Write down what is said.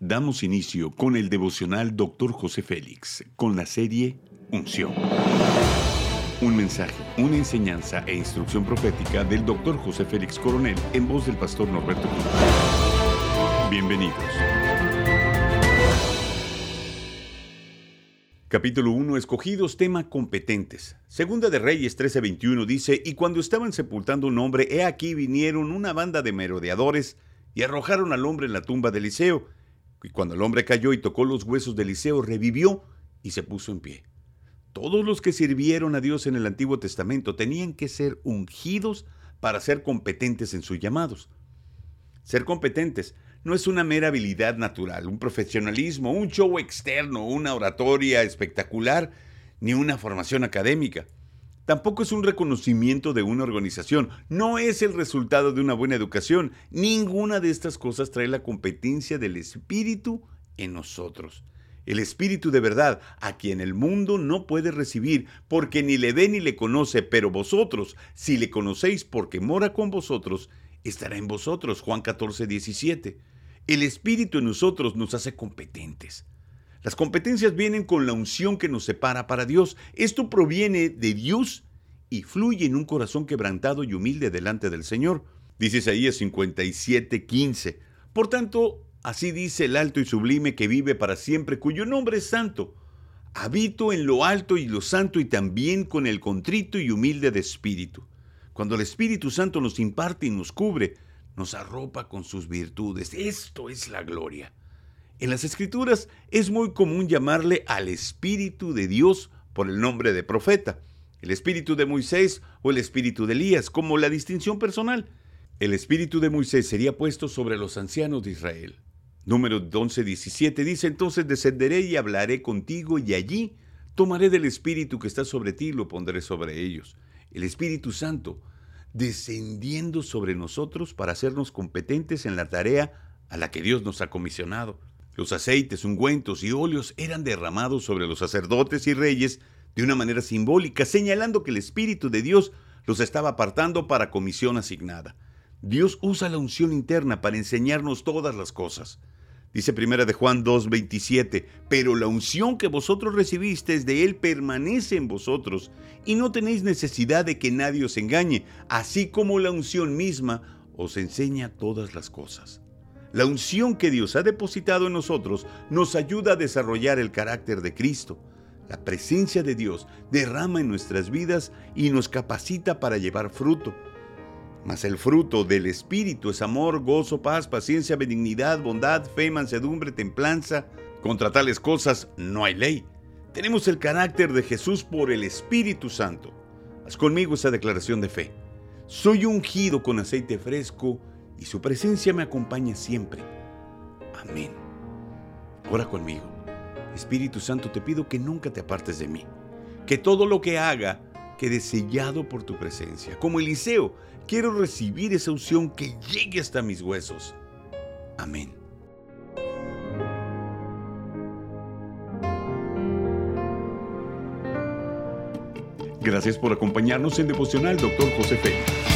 Damos inicio con el devocional Dr. José Félix, con la serie Unción. Un mensaje, una enseñanza e instrucción profética del Dr. José Félix Coronel en voz del pastor Norberto Cruz. Bienvenidos. Capítulo 1. Escogidos, tema competentes. Segunda de Reyes 13:21 dice, Y cuando estaban sepultando un hombre, he aquí vinieron una banda de merodeadores y arrojaron al hombre en la tumba de Eliseo. Y cuando el hombre cayó y tocó los huesos de Eliseo, revivió y se puso en pie. Todos los que sirvieron a Dios en el Antiguo Testamento tenían que ser ungidos para ser competentes en sus llamados. Ser competentes no es una mera habilidad natural, un profesionalismo, un show externo, una oratoria espectacular, ni una formación académica. Tampoco es un reconocimiento de una organización, no es el resultado de una buena educación. Ninguna de estas cosas trae la competencia del Espíritu en nosotros. El Espíritu de verdad, a quien el mundo no puede recibir, porque ni le ve ni le conoce, pero vosotros, si le conocéis porque mora con vosotros, estará en vosotros. Juan 14, 17. El Espíritu en nosotros nos hace competentes. Las competencias vienen con la unción que nos separa para Dios. Esto proviene de Dios y fluye en un corazón quebrantado y humilde delante del Señor. Dice Isaías 57, 15. Por tanto, así dice el alto y sublime que vive para siempre, cuyo nombre es santo. Habito en lo alto y lo santo y también con el contrito y humilde de espíritu. Cuando el Espíritu Santo nos imparte y nos cubre, nos arropa con sus virtudes. Esto es la gloria. En las escrituras es muy común llamarle al Espíritu de Dios por el nombre de profeta, el Espíritu de Moisés o el Espíritu de Elías, como la distinción personal. El Espíritu de Moisés sería puesto sobre los ancianos de Israel. Número 11:17 dice entonces descenderé y hablaré contigo y allí tomaré del Espíritu que está sobre ti y lo pondré sobre ellos. El Espíritu Santo descendiendo sobre nosotros para hacernos competentes en la tarea a la que Dios nos ha comisionado. Los aceites, ungüentos y óleos eran derramados sobre los sacerdotes y reyes de una manera simbólica, señalando que el Espíritu de Dios los estaba apartando para comisión asignada. Dios usa la unción interna para enseñarnos todas las cosas. Dice primera de Juan 2:27, pero la unción que vosotros recibisteis de él permanece en vosotros, y no tenéis necesidad de que nadie os engañe, así como la unción misma os enseña todas las cosas. La unción que Dios ha depositado en nosotros nos ayuda a desarrollar el carácter de Cristo. La presencia de Dios derrama en nuestras vidas y nos capacita para llevar fruto. Mas el fruto del Espíritu es amor, gozo, paz, paciencia, benignidad, bondad, fe, mansedumbre, templanza. Contra tales cosas no hay ley. Tenemos el carácter de Jesús por el Espíritu Santo. Haz conmigo esa declaración de fe. Soy ungido con aceite fresco y su presencia me acompaña siempre. Amén. Ora conmigo. Espíritu Santo, te pido que nunca te apartes de mí. Que todo lo que haga quede sellado por tu presencia. Como Eliseo, quiero recibir esa unción que llegue hasta mis huesos. Amén. Gracias por acompañarnos en Devocional Dr. José Félix.